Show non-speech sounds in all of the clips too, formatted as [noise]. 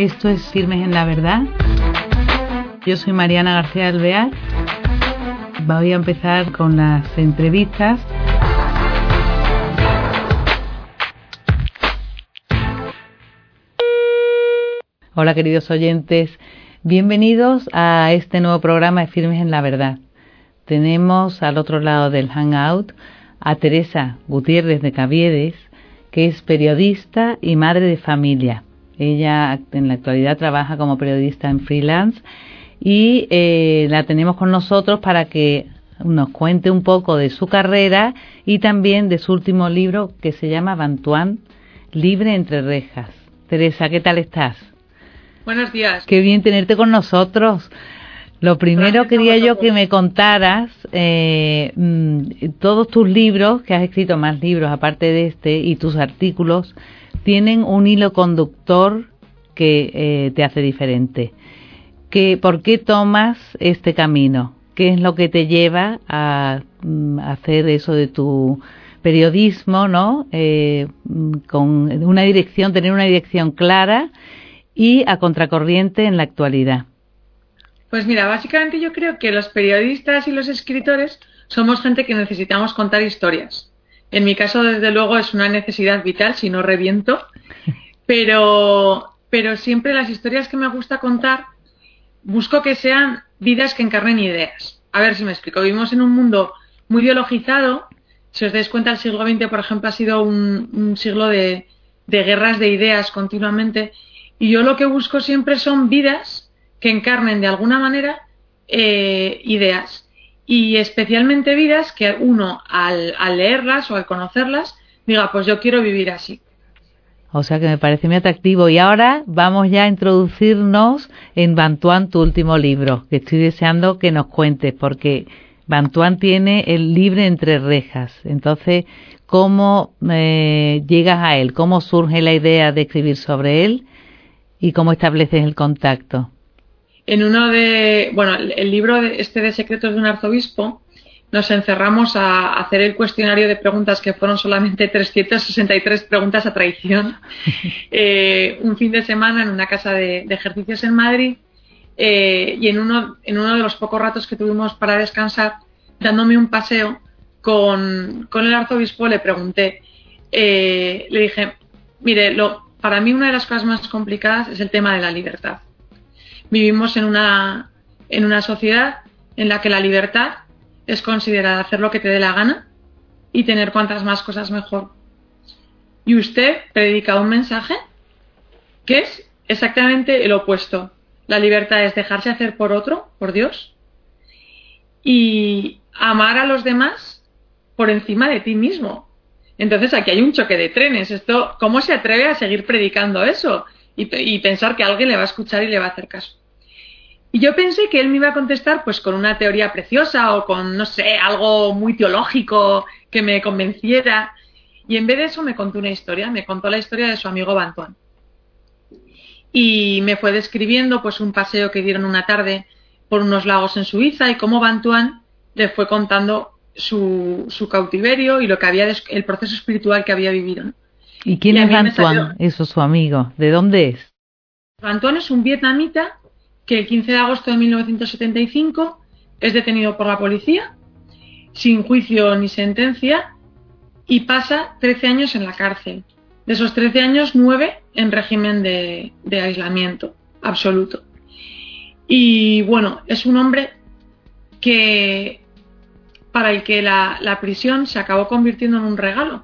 Esto es Firmes en la Verdad. Yo soy Mariana García Alvear. Voy a empezar con las entrevistas. Hola queridos oyentes, bienvenidos a este nuevo programa de Firmes en la Verdad. Tenemos al otro lado del Hangout a Teresa Gutiérrez de Caviedes, que es periodista y madre de familia. Ella en la actualidad trabaja como periodista en freelance y eh, la tenemos con nosotros para que nos cuente un poco de su carrera y también de su último libro que se llama Bantuán, Libre entre rejas. Teresa, ¿qué tal estás? Buenos días. Qué bien tenerte con nosotros. Lo primero quería yo que me contaras eh, mm, todos tus libros, que has escrito más libros aparte de este, y tus artículos, tienen un hilo conductor que eh, te hace diferente. ¿Qué, ¿Por qué tomas este camino? ¿Qué es lo que te lleva a, mm, hacer eso de tu periodismo, ¿no? Eh, mm, con una dirección, tener una dirección clara y a contracorriente en la actualidad. Pues mira, básicamente yo creo que los periodistas y los escritores somos gente que necesitamos contar historias. En mi caso, desde luego, es una necesidad vital, si no reviento, [laughs] pero, pero siempre las historias que me gusta contar busco que sean vidas que encarnen ideas. A ver si me explico. Vivimos en un mundo muy biologizado. Si os dais cuenta, el siglo XX, por ejemplo, ha sido un, siglo de, de guerras de ideas continuamente. Y yo lo que busco siempre son vidas que encarnen de alguna manera eh, ideas y especialmente vidas que uno al, leerlas o al conocerlas diga, pues yo quiero vivir así. O sea que me parece muy atractivo. Y ahora vamos ya a introducirnos en Bantuán, tu último libro, que estoy deseando que nos cuentes, porque Bantuán tiene el libre entre rejas. Entonces, ¿cómo eh, llegas a él? ¿Cómo surge la idea de escribir sobre él? ¿Y cómo estableces el contacto? En uno de, bueno, el libro este de Secretos de un arzobispo, nos encerramos a hacer el cuestionario de preguntas que fueron solamente 363 preguntas a traición, [laughs] eh, un fin de semana en una casa de, ejercicios en Madrid eh, y en uno, en uno de los pocos ratos que tuvimos para descansar, dándome un paseo con, el arzobispo, le pregunté, eh, le dije, mire, lo, para mí una de las cosas más complicadas es el tema de la libertad. Vivimos en una, en una sociedad en la que la libertad es considerada hacer lo que te dé la gana y tener cuantas más cosas mejor. Y usted predica un mensaje que es exactamente el opuesto. La libertad es dejarse hacer por otro, por Dios, y amar a los demás por encima de ti mismo. Entonces aquí hay un choque de trenes. Esto, ¿cómo se atreve a seguir predicando eso? Y, y, pensar que alguien le va a escuchar y le va a hacer caso. Y yo pensé que él me iba a contestar pues con una teoría preciosa o con, no sé, algo muy teológico que me convenciera. Y en vez de eso me contó una historia, me contó la historia de su amigo Bantuán. Y me fue describiendo pues un paseo que dieron una tarde por unos lagos en Suiza y cómo Bantuán le fue contando su, su cautiverio y lo que había el proceso espiritual que había vivido. ¿Y quién es Bantuán? Eso su amigo. ¿De dónde es? Bantuán es un vietnamita que el 15 de agosto de 1975 es detenido por la policía sin juicio ni sentencia y pasa 13 años en la cárcel. De esos 13 años, 9 en régimen de, aislamiento absoluto. Y bueno, es un hombre que para el que la, la, prisión se acabó convirtiendo en un regalo,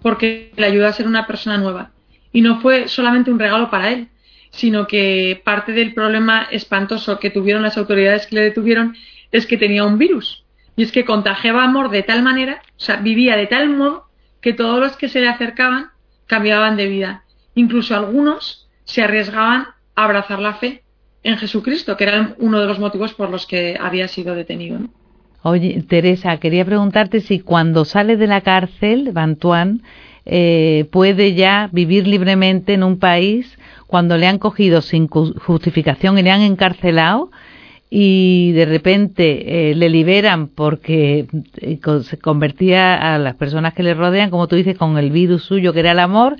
porque le ayudó a ser una persona nueva. Y no fue solamente un regalo para él, sino que parte del problema espantoso que tuvieron las autoridades que le detuvieron es que tenía un virus. Y es que contagiaba amor de tal manera, o sea, vivía de tal modo que todos los que se le acercaban cambiaban de vida. Incluso algunos se arriesgaban a abrazar la fe en Jesucristo, que era uno de los motivos por los que había sido detenido. Oye, Teresa, quería preguntarte si cuando sale de la cárcel, Bantuán, eh, puede ya vivir libremente en un país cuando le han cogido sin justificación y le han encarcelado y de repente eh, le liberan porque eh, se convertía a las personas que le rodean, como tú dices, con el virus suyo que era el amor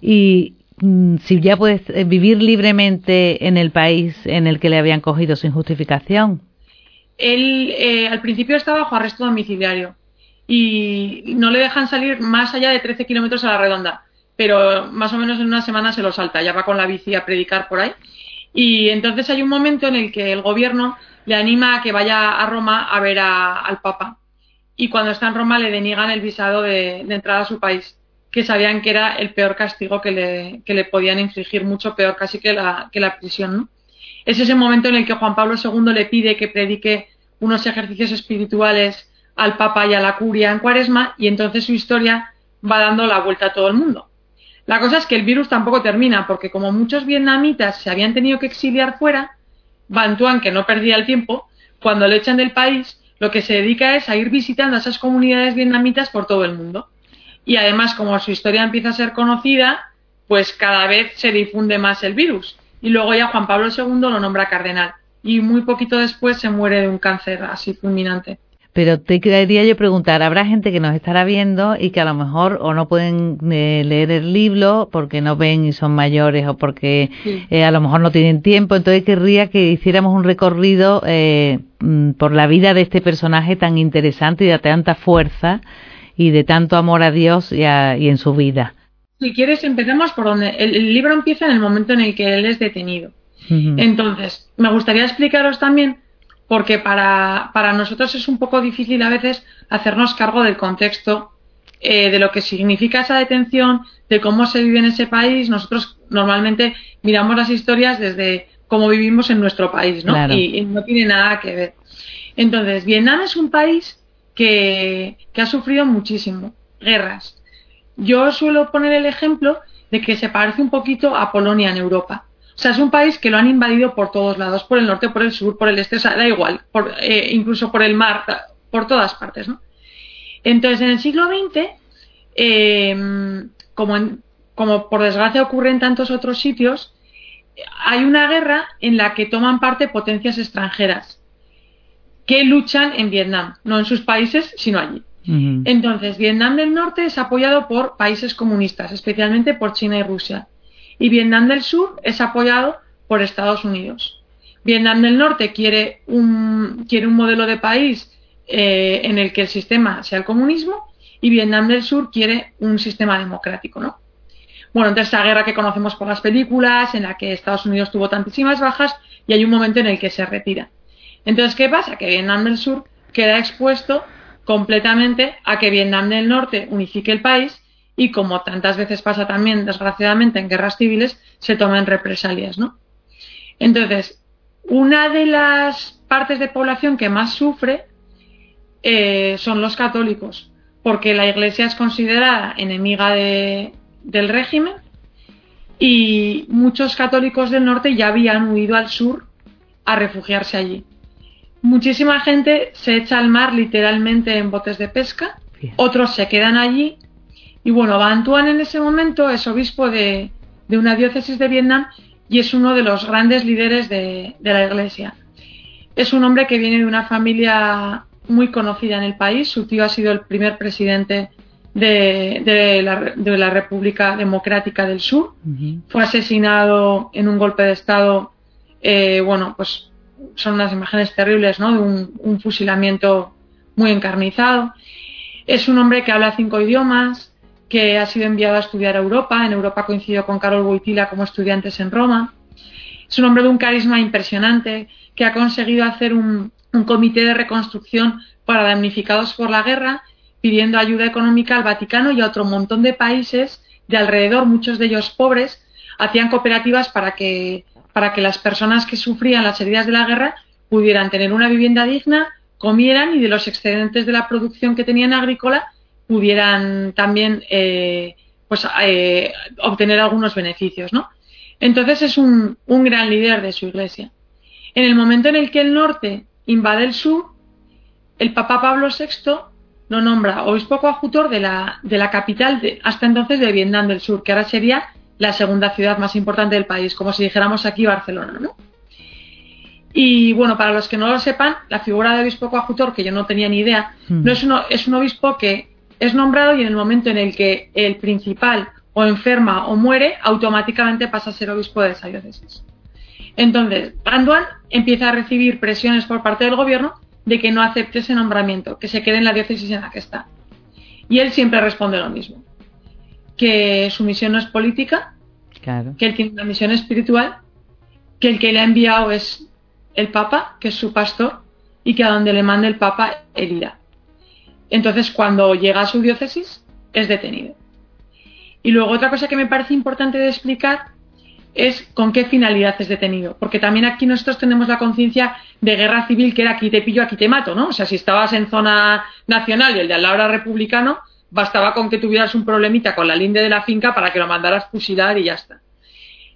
y mm, si ya puedes eh, vivir libremente en el país en el que le habían cogido sin justificación. Él eh, al principio está bajo arresto domiciliario y no le dejan salir más allá de 13 kilómetros a la redonda, pero más o menos en una semana se lo salta, ya va con la bici a predicar por ahí. Y entonces hay un momento en el que el gobierno le anima a que vaya a Roma a ver al Papa. Y cuando está en Roma le deniegan el visado de entrada a su país que sabían que era el peor castigo que le, podían infligir, mucho peor casi que la, que la prisión. ¿no? Es ese momento en el que Juan Pablo II le pide que predique unos ejercicios espirituales al Papa y a la curia en Cuaresma y entonces su historia va dando la vuelta a todo el mundo. La cosa es que el virus tampoco termina, porque como muchos vietnamitas se habían tenido que exiliar fuera, Van que no perdía el tiempo, cuando le echan del país, lo que se dedica es a ir visitando a esas comunidades vietnamitas por todo el mundo y además como su historia empieza a ser conocida, pues cada vez se difunde más el virus. Y luego ya Juan Pablo II lo nombra cardenal y muy poquito después se muere de un cáncer así fulminante. Pero te quería yo preguntar, habrá gente que nos estará viendo y que a lo mejor o no pueden eh, leer el libro porque no ven y son mayores o porque eh, a lo mejor no tienen tiempo, entonces querría que hiciéramos un recorrido eh, mm, por la vida de este personaje tan interesante y de tanta fuerza y de tanto amor a Dios y, en su vida. Si quieres, empecemos por donde el, libro empieza en el momento en el que él es detenido. Entonces, me gustaría explicaros también, porque para, para, nosotros es un poco difícil a veces hacernos cargo del contexto eh, de lo que significa esa detención, de cómo se vive en ese país. Nosotros normalmente miramos las historias desde cómo vivimos en nuestro país, ¿no? y no tiene nada que ver. Entonces, Vietnam es un país que, ha sufrido muchísimo, guerras. Yo suelo poner el ejemplo de que se parece un poquito a Polonia en Europa. O sea, es un país que lo han invadido por todos lados, por el norte, por el sur, por el este, o sea, da igual, eh, incluso por el mar, por todas partes, ¿no? Entonces, en el siglo XX, em, como, como por desgracia ocurre en tantos otros sitios, hay una guerra en la que toman parte potencias extranjeras que luchan en Vietnam, no en sus países, sino allí. Entonces, Vietnam del Norte es apoyado por países comunistas, especialmente por China y Rusia. Y Vietnam del Sur es apoyado por Estados Unidos. Vietnam del Norte quiere un, quiere un modelo de país eh, en el que el sistema sea el comunismo y Vietnam del Sur quiere un sistema democrático, ¿no? Bueno, entonces esa guerra que conocemos por las películas, en la que Estados Unidos tuvo tantísimas bajas y hay un momento en el que se retira. Entonces, ¿qué pasa? Que Vietnam del Sur queda expuesto completamente a que Vietnam del Norte unifique el país y, como tantas veces pasa también, desgraciadamente, en guerras civiles, se tomen represalias, ¿no? Entonces, una de las partes de población que más sufre eh, son los católicos, porque la Iglesia es considerada enemiga del régimen y muchos católicos del norte ya habían huido al sur a refugiarse allí. Muchísima gente se echa al mar literalmente en botes de pesca, otros se quedan allí. Y bueno, Van Tuan en ese momento es obispo de, una diócesis de Vietnam y es uno de los grandes líderes de, la iglesia. Es un hombre que viene de una familia muy conocida en el país. Su tío ha sido el primer presidente de, la, República Democrática del Sur. Fue asesinado en un golpe de Estado, eh, bueno, pues son unas imágenes terribles, ¿no? De un, fusilamiento muy encarnizado. Es un hombre que habla cinco idiomas, que ha sido enviado a estudiar a Europa. En Europa coincidió con Carol Wojtyla como estudiantes en Roma. Es un hombre de un carisma impresionante que ha conseguido hacer un, un comité de reconstrucción para damnificados por la guerra, pidiendo ayuda económica al Vaticano y a otro montón de países de alrededor, muchos de ellos pobres, hacían cooperativas para que para que las personas que sufrían las heridas de la guerra pudieran tener una vivienda digna, comieran y de los excedentes de la producción que tenían agrícola pudieran también eh, pues, eh, obtener algunos beneficios. ¿no? Entonces es un, gran líder de su iglesia. En el momento en el que el norte invade el sur, el Papa Pablo VI lo nombra obispo coadjutor de la, de la capital de, hasta entonces de Vietnam del Sur, que ahora sería la segunda ciudad más importante del país, como si dijéramos aquí Barcelona, ¿no? Y bueno, para los que no lo sepan, la figura de obispo coadjutor, que yo no tenía ni idea, hmm. no es, uno, es un obispo que es nombrado y en el momento en el que el principal o enferma o muere, automáticamente pasa a ser obispo de esa diócesis. Entonces, Anduan empieza a recibir presiones por parte del gobierno de que no acepte ese nombramiento, que se quede en la diócesis en la que está. Y él siempre responde lo mismo, que su misión no es política, que él tiene una misión espiritual, que el que le ha enviado es el Papa, que es su pastor, y que a donde le mande el Papa, él irá. Entonces, cuando llega a su diócesis, es detenido. Y luego otra cosa que me parece importante de explicar es con qué finalidad es detenido. Porque también aquí nosotros tenemos la conciencia de guerra civil que era aquí te pillo, aquí te mato, ¿no? O sea, si estabas en zona nacional y el de al lado era republicano, bastaba con que tuvieras un problemita con la linde de la finca para que lo mandaras fusilar y ya está.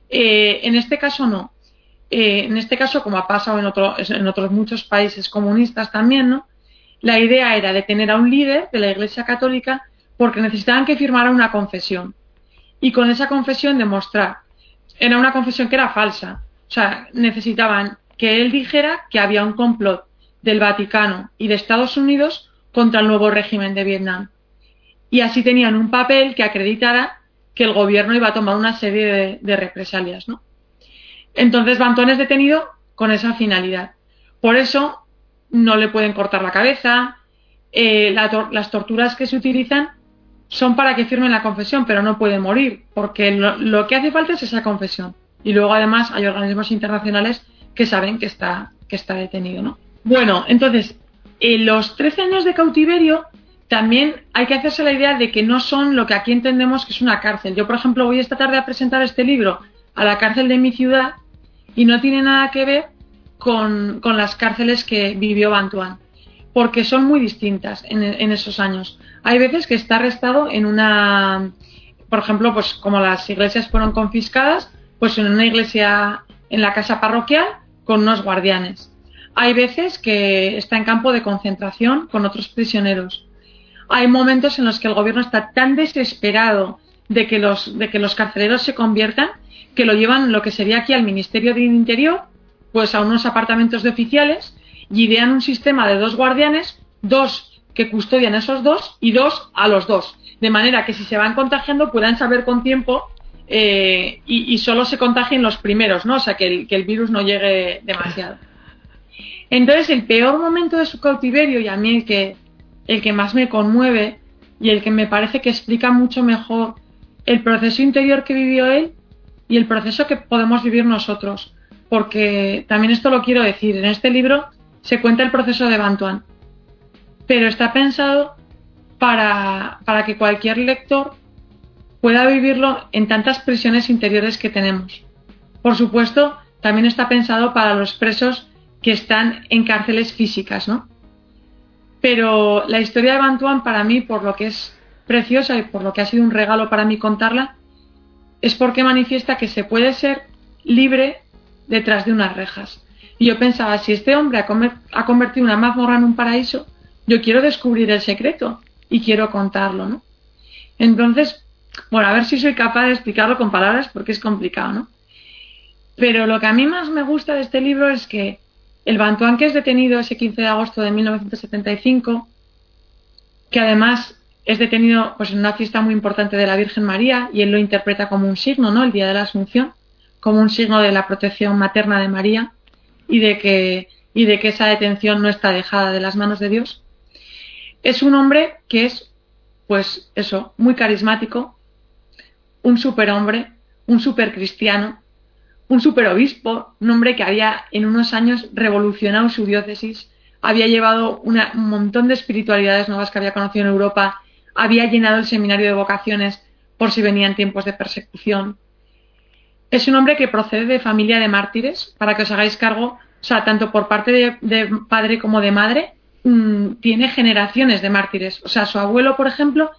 Eh, en este caso no. Eh, en este caso, como ha pasado en, en otros muchos países comunistas también, ¿no? La idea era detener a un líder de la Iglesia Católica porque necesitaban que firmara una confesión. Y con esa confesión demostrar era una confesión que era falsa. O sea, necesitaban que él dijera que había un complot del Vaticano y de Estados Unidos contra el nuevo régimen de Vietnam. Y así tenían un papel que acreditara que el gobierno iba a tomar una serie de, represalias, ¿no? Entonces Bantón es detenido con esa finalidad. Por eso no le pueden cortar la cabeza. Eh, las torturas que se utilizan son para que firmen la confesión, pero no puede morir, porque lo, que hace falta es esa confesión. Y luego además hay organismos internacionales que saben que está, que está detenido, ¿no? Bueno, entonces, en los 13 años de cautiverio también hay que hacerse la idea de que no son lo que aquí entendemos que es una cárcel. Yo, por ejemplo, voy esta tarde a presentar este libro a la cárcel de mi ciudad y no tiene nada que ver con, las cárceles que vivió Bantuan, porque son muy distintas en, en esos años. Hay veces que está arrestado en una, por ejemplo, pues como las iglesias fueron confiscadas, pues en una iglesia en la casa parroquial con unos guardianes. Hay veces que está en campo de concentración con otros prisioneros. Hay momentos en los que el gobierno está tan desesperado de que los, de que los carceleros se conviertan que lo llevan lo que sería aquí al Ministerio del Interior, pues a unos apartamentos de oficiales y idean un sistema de dos guardianes, dos que custodian a esos dos y dos a los dos. De manera que si se van contagiando puedan saber con tiempo eh, y, solo se contagien los primeros, ¿no? O sea, que el, que el virus no llegue demasiado. Entonces, el peor momento de su cautiverio y a mí el que, el que más me conmueve y el que me parece que explica mucho mejor el proceso interior que vivió él y el proceso que podemos vivir nosotros. Porque también esto lo quiero decir, en este libro se cuenta el proceso de Bantuan pero está pensado para, que cualquier lector pueda vivirlo en tantas prisiones interiores que tenemos. Por supuesto, también está pensado para los presos que están en cárceles físicas, ¿no? Pero la historia de Bantuan para mí, por lo que es preciosa y por lo que ha sido un regalo para mí contarla, es porque manifiesta que se puede ser libre detrás de unas rejas. Y yo pensaba, si este hombre ha, convertido una mazmorra en un paraíso, yo quiero descubrir el secreto y quiero contarlo, ¿no? Entonces, bueno, a ver si soy capaz de explicarlo con palabras porque es complicado, ¿no? Pero lo que a mí más me gusta de este libro es que el Bantuán que es detenido ese 15 de agosto de 1975, que además es detenido pues, en una fiesta muy importante de la Virgen María y él lo interpreta como un signo, ¿no? El Día de la Asunción, como un signo de la protección materna de María y de que, y de que esa detención no está dejada de las manos de Dios es un hombre que es, pues eso, muy carismático, un superhombre, un supercristiano, un superobispo, un hombre que había en unos años revolucionado su diócesis, había llevado un montón de espiritualidades nuevas que había conocido en Europa, había llenado el seminario de vocaciones por si venían tiempos de persecución. Es un hombre que procede de familia de mártires, para que os hagáis cargo, o sea, tanto por parte de, padre como de madre, Mm, tiene generaciones de mártires. O sea, su abuelo, por ejemplo,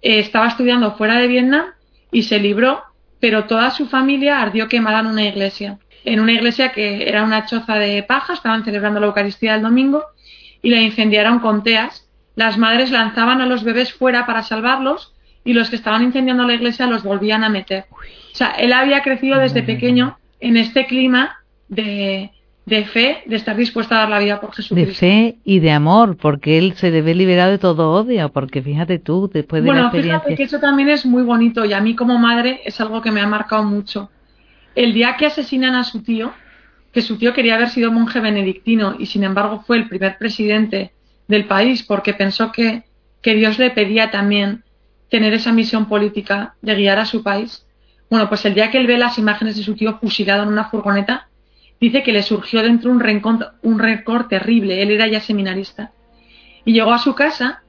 eh, estaba estudiando fuera de Vietnam y se libró, pero toda su familia ardió quemada en una iglesia. En una iglesia que era una choza de paja, estaban celebrando la Eucaristía el domingo y la incendiaron con teas. Las madres lanzaban a los bebés fuera para salvarlos y los que estaban incendiando la iglesia los volvían a meter. O sea, él había crecido desde pequeño en este clima de, de fe, de estar dispuesta a dar la vida por Jesucristo. De fe y de amor, porque él se debe liberar de todo odio, porque fíjate tú, después de bueno, la experiencia... fíjate que eso también es muy bonito y a mí como madre es algo que me ha marcado mucho. El día que asesinan a su tío, que su tío quería haber sido monje benedictino y sin embargo fue el primer presidente del país porque pensó que, que Dios le pedía también tener esa misión política de guiar a su país. Bueno, pues el día que él ve las imágenes de su tío fusilado en una furgoneta, dice que le surgió dentro un rencor, un terrible. Él era ya seminarista. Y llegó a su casa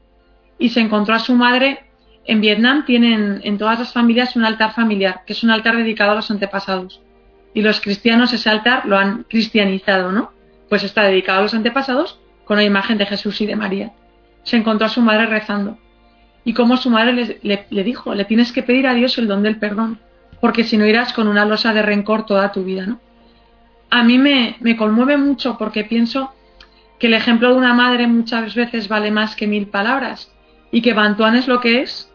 y se encontró a su madre. En Vietnam tienen en todas las familias un altar familiar, que es un altar dedicado a los antepasados. Y los cristianos ese altar lo han cristianizado, ¿no? Pues está dedicado a los antepasados con la imagen de Jesús y de María. Se encontró a su madre rezando. Y como su madre le, le dijo, le tienes que pedir a Dios el don del perdón, porque si no irás con una losa de rencor toda tu vida, ¿no? A mí me, me conmueve mucho porque pienso que el ejemplo de una madre muchas veces vale más que mil palabras y que Bantuán es lo que es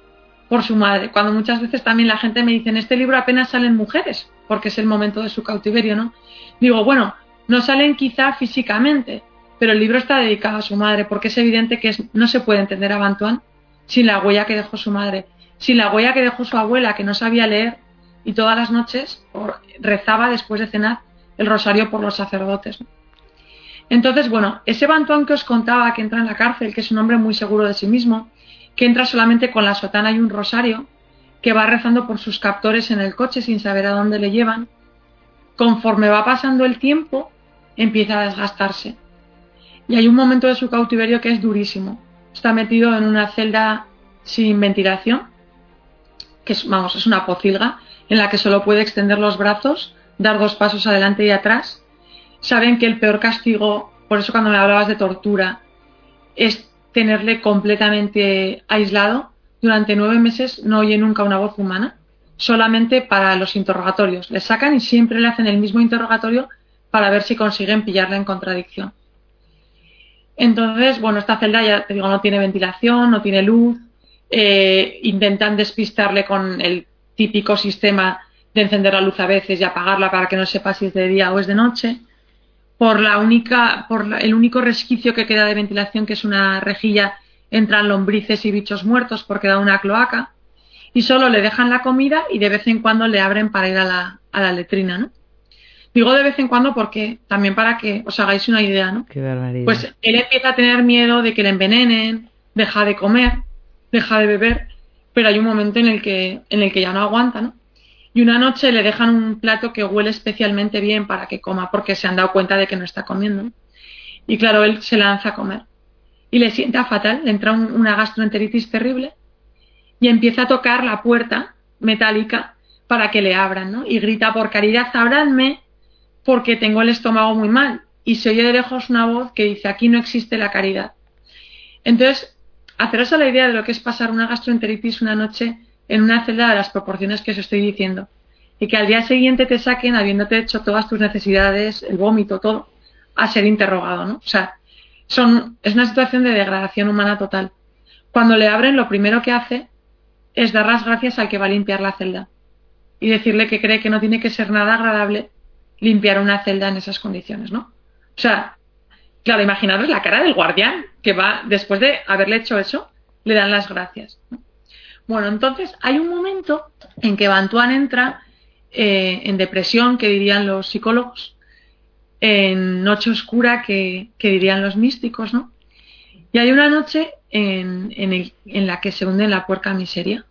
por su madre. Cuando muchas veces también la gente me dice, en este libro apenas salen mujeres, porque es el momento de su cautiverio, ¿no? Digo, bueno, no salen quizá físicamente, pero el libro está dedicado a su madre, porque es evidente que no se puede entender a Bantuán sin la huella que dejó su madre, sin la huella que dejó su abuela, que no sabía leer y todas las noches rezaba después de cenar el rosario por los sacerdotes. Entonces, bueno, ese Bantuán que os contaba que entra en la cárcel, que es un hombre muy seguro de sí mismo, que entra solamente con la sotana y un rosario, que va rezando por sus captores en el coche sin saber a dónde le llevan, conforme va pasando el tiempo, empieza a desgastarse. Y hay un momento de su cautiverio que es durísimo. Está metido en una celda sin ventilación, que es, vamos, es una pocilga, en la que solo puede extender los brazos, dar dos pasos adelante y atrás. Saben que el peor castigo, por eso cuando me hablabas de tortura, es tenerle completamente aislado. Durante nueve meses no oye nunca una voz humana, solamente para los interrogatorios. Le sacan y siempre le hacen el mismo interrogatorio para ver si consiguen pillarla en contradicción. Entonces, bueno, esta celda ya te digo, no tiene ventilación, no tiene luz, eh, intentan despistarle con el típico sistema de encender la luz a veces y apagarla para que no sepa si es de día o es de noche. Por la única, por el único resquicio que queda de ventilación, que es una rejilla, entran lombrices y bichos muertos porque da una cloaca. Y solo le dejan la comida y de vez en cuando le abren para ir a la, a la letrina, ¿no? Digo de vez en cuando porque también para que os hagáis una idea, ¿no? Pues él empieza a tener miedo de que le envenenen, deja de comer, deja de beber, pero hay un momento en el que, en el que ya no aguanta, ¿no? Y una noche le dejan un plato que huele especialmente bien para que coma, porque se han dado cuenta de que no está comiendo. Y claro, él se lanza a comer. Y le sienta fatal, le entra una gastroenteritis terrible y empieza a tocar la puerta metálica para que le abran, ¿no? Y grita, por caridad, abranme porque tengo el estómago muy mal. Y se oye de lejos una voz que dice, aquí no existe la caridad. Entonces, haceros a la idea de lo que es pasar una gastroenteritis una noche en una celda de las proporciones que os estoy diciendo. Y que al día siguiente te saquen, habiéndote hecho todas tus necesidades, el vómito, todo, a ser interrogado, ¿no? O sea, son, es una situación de degradación humana total. Cuando le abren, lo primero que hace es dar las gracias al que va a limpiar la celda y decirle que cree que no tiene que ser nada agradable limpiar una celda en esas condiciones, ¿no? O sea, Claro, imaginaros la cara del guardián que va, después de haberle hecho eso, le dan las gracias. Bueno, entonces hay un momento en que Bantuan entra eh, en depresión, que dirían los psicólogos, en noche oscura, que, dirían los místicos, ¿no? Y hay una noche en, en la que se hunde en la puerca miseria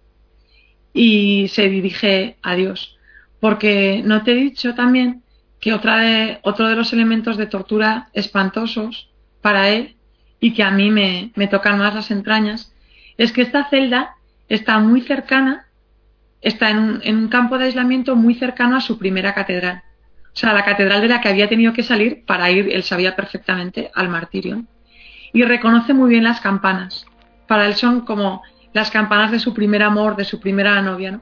y se dirige a Dios. Porque no te he dicho también que otra de, otro de los elementos de tortura espantosos para él y que a mí me, me tocan más las entrañas es que esta celda está muy cercana, está en un, en un campo de aislamiento muy cercano a su primera catedral. O sea, la catedral de la que había tenido que salir para ir, él sabía perfectamente, al martirio. Y reconoce muy bien las campanas. Para él son como las campanas de su primer amor, de su primera novia, ¿no?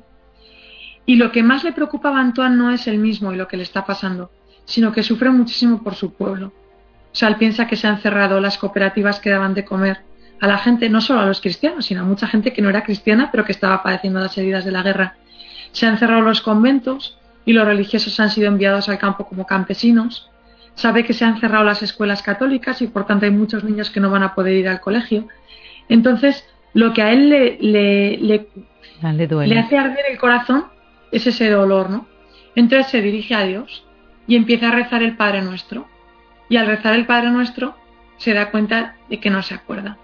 Y lo que más le preocupa a Antoine no es el mismo y lo que le está pasando, sino que sufre muchísimo por su pueblo. O sea, él piensa que se han cerrado las cooperativas que daban de comer a la gente, no solo a los cristianos, sino a mucha gente que no era cristiana, pero que estaba padeciendo las heridas de la guerra. Se han cerrado los conventos y los religiosos han sido enviados al campo como campesinos. sabe que se han cerrado las escuelas católicas y por tanto hay muchos niños que no van a poder ir al colegio. Entonces, lo que a él le, le, le, Ah, le duele. le hace arder el corazón es ese dolor, ¿no? Entonces se dirige a Dios y empieza a rezar el Padre Nuestro. Y al rezar el Padre Nuestro se da cuenta de que no se acuerda.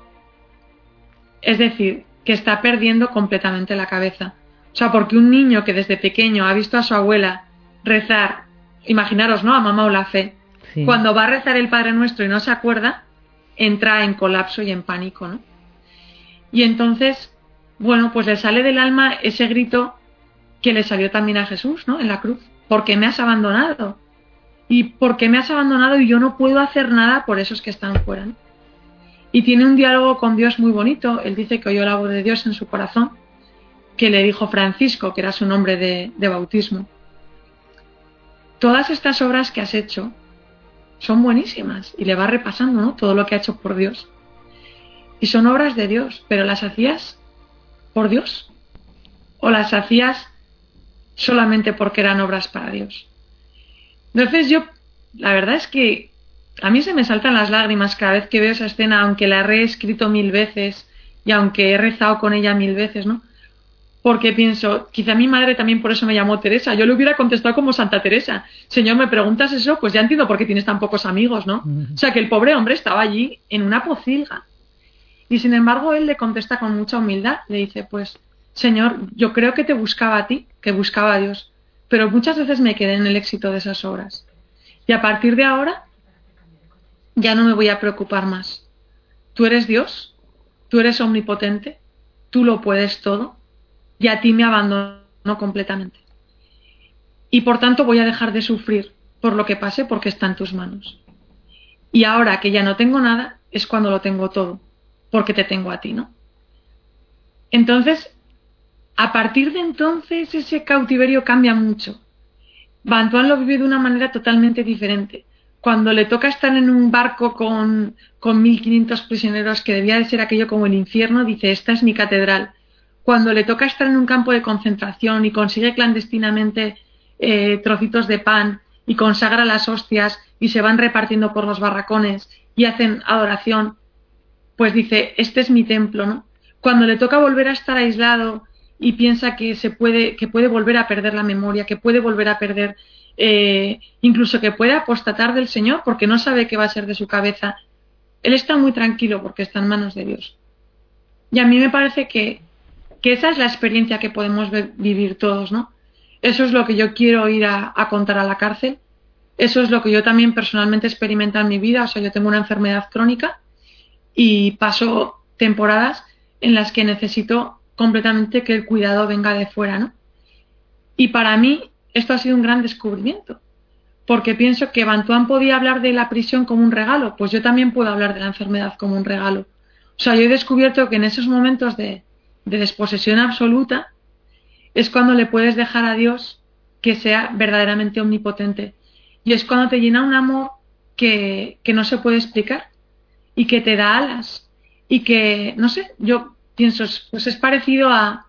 Es decir, que está perdiendo completamente la cabeza. O sea, porque un niño que desde pequeño ha visto a su abuela rezar, imaginaros, ¿no? A mamá o la fe, Sí. cuando va a rezar el Padre Nuestro y no se acuerda, entra en colapso y en pánico, ¿no? Y entonces, bueno, pues le sale del alma ese grito que le salió también a Jesús, ¿no? En la cruz. ¿Por qué me has abandonado? ¿Y por qué me has abandonado y yo no puedo hacer nada por esos que están fuera? Y tiene un diálogo con Dios muy bonito. Él dice que oyó la voz de Dios en su corazón, que le dijo Francisco, que era su nombre de, de bautismo. Todas estas obras que has hecho son buenísimas. Y le va repasando, ¿no? Todo lo que ha hecho por Dios. Y son obras de Dios, pero las hacías por Dios o las hacías solamente porque eran obras para Dios. Entonces yo, la verdad es que a mí se me saltan las lágrimas cada vez que veo esa escena, aunque la he reescrito mil veces y aunque he rezado con ella mil veces, ¿no? Porque pienso, quizá mi madre también por eso me llamó Teresa. Yo le hubiera contestado como Santa Teresa. Señor, ¿me preguntas eso? Pues ya entiendo por qué tienes tan pocos amigos, ¿no? O sea, que el pobre hombre estaba allí en una pocilga. Y sin embargo, él le contesta con mucha humildad. Le dice, pues, Señor, yo creo que te buscaba a ti, que buscaba a Dios. Pero muchas veces me quedé en el éxito de esas obras. Y a partir de ahora, ya no me voy a preocupar más. Tú eres Dios, tú eres omnipotente, tú lo puedes todo, y a ti me abandono completamente. Y por tanto voy a dejar de sufrir por lo que pase porque está en tus manos. Y ahora que ya no tengo nada, es cuando lo tengo todo, porque te tengo a ti, ¿no? Entonces, a partir de entonces ese cautiverio cambia mucho. Bantuan lo vive de una manera totalmente diferente. Cuando le toca estar en un barco con, con 1.500 prisioneros, que debía de ser aquello como el infierno, dice, esta es mi catedral. Cuando le toca estar en un campo de concentración y consigue clandestinamente eh, trocitos de pan y consagra las hostias y se van repartiendo por los barracones y hacen adoración, pues dice, este es mi templo, ¿no? Cuando le toca volver a estar aislado y piensa que se puede, que puede volver a perder la memoria, que puede volver a perder, eh, incluso que puede apostatar del Señor porque no sabe qué va a ser de su cabeza. Él está muy tranquilo porque está en manos de Dios. Y a mí me parece que, que esa es la experiencia que podemos vivir todos, ¿no? Eso es lo que yo quiero ir a, a contar a la cárcel. Eso es lo que yo también personalmente experimento en mi vida. O sea, yo tengo una enfermedad crónica y paso temporadas en las que necesito completamente que el cuidado venga de fuera, ¿no? Y para mí esto ha sido un gran descubrimiento, porque pienso que Bantuán podía hablar de la prisión como un regalo, pues yo también puedo hablar de la enfermedad como un regalo. O sea, yo he descubierto que en esos momentos de, de desposesión absoluta es cuando le puedes dejar a Dios que sea verdaderamente omnipotente. Y es cuando te llena un amor que, que no se puede explicar y que te da alas. Y que, no sé, yo pienso, pues es parecido a,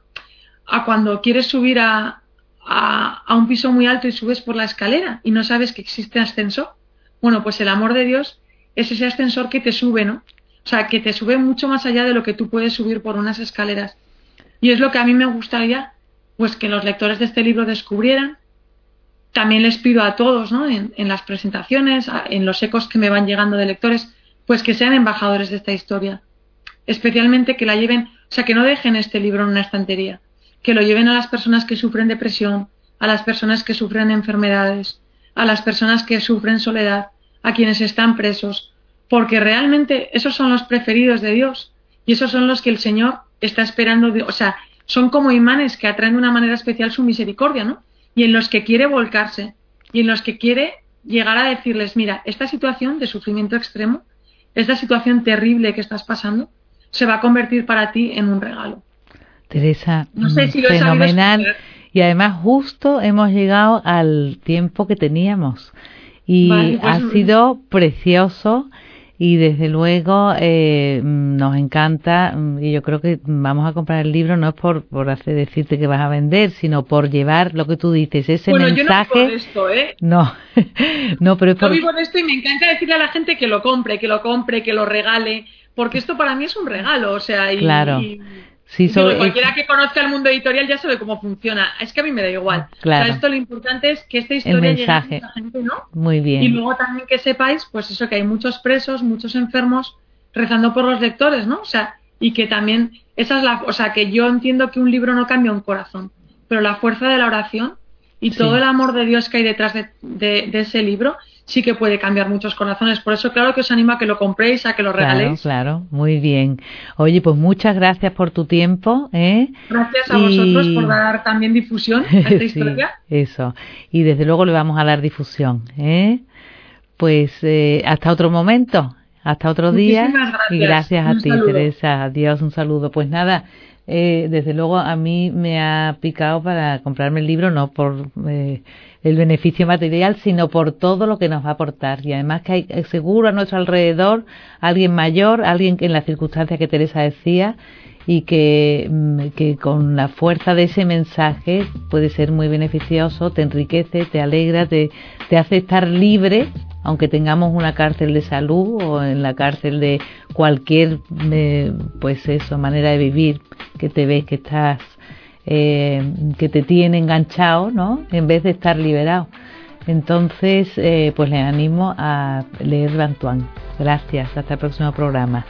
a cuando quieres subir a, a, a, un piso muy alto y subes por la escalera y no sabes que existe ascensor. Bueno, pues el amor de Dios es ese ascensor que te sube, ¿no? O sea, que te sube mucho más allá de lo que tú puedes subir por unas escaleras. Y es lo que a mí me gustaría, pues que los lectores de este libro descubrieran. También les pido a todos, ¿no? En, en las presentaciones, en los ecos que me van llegando de lectores, pues que sean embajadores de esta historia. Especialmente que la lleven, o sea, que no dejen este libro en una estantería, que lo lleven a las personas que sufren depresión, a las personas que sufren enfermedades, a las personas que sufren soledad, a quienes están presos, porque realmente esos son los preferidos de Dios. Y esos son los que el Señor está esperando, o sea, son como imanes que atraen de una manera especial su misericordia, ¿no? Y en los que quiere volcarse y en los que quiere llegar a decirles, mira, esta situación de sufrimiento extremo, esta situación terrible que estás pasando, se va a convertir para ti en un regalo. Teresa, no sé si fenomenal. Y además justo hemos llegado al tiempo que teníamos. Y vale, pues, ha sido precioso y desde luego eh, nos encanta y yo creo que vamos a comprar el libro no es por, por hacer, decirte que vas a vender, sino por llevar lo que tú dices, ese bueno, mensaje. Yo no vivo de esto, ¿eh? No, [laughs] no, pero es por... Yo vivo de esto y me encanta decirle a la gente que lo compre, que lo compre, que lo regale, porque esto para mí es un regalo, o sea, y, claro. y Sí, cualquiera que conozca el mundo editorial ya sabe cómo funciona. Es que a mí me da igual. Claro. O sea, esto lo importante es que esta historia llegue a mucha gente, ¿no? Muy bien. Y luego también que sepáis, pues eso, que hay muchos presos, muchos enfermos rezando por los lectores, ¿no? O sea, y que también, esa es la, o sea, que yo entiendo que un libro no cambia un corazón, pero la fuerza de la oración y Sí. todo el amor de Dios que hay detrás de, de- de ese libro sí que puede cambiar muchos corazones. Por eso, claro que os animo a que lo compréis, a que lo Claro, regaléis. claro, muy bien. Oye, pues muchas gracias por tu tiempo, ¿eh? Gracias a Y- vosotros por dar también difusión a esta [laughs] Sí, historia. eso. Y desde luego le vamos a dar difusión, ¿eh? Pues eh, hasta otro momento, hasta otro día. Muchísimas gracias. Y gracias a ti, saludo. Teresa. Adiós, un saludo. Pues nada, eh, desde luego a mí me ha picado para comprarme el libro, no por eh, el beneficio material, sino por todo lo que nos va a aportar. Y además que hay eh, seguro a nuestro alrededor alguien mayor, alguien que en las circunstancias que Teresa decía, y que, mm, que con la fuerza de ese mensaje puede ser muy beneficioso, te enriquece, te alegra, te, te hace estar libre, aunque tengamos una cárcel de salud o en la cárcel de cualquier, eh, pues eso, manera de vivir, que te ves que estás, eh, que te tiene enganchado, ¿no? En vez de estar liberado. Entonces, eh, pues les animo a leer Bantuán. Gracias, hasta el próximo programa.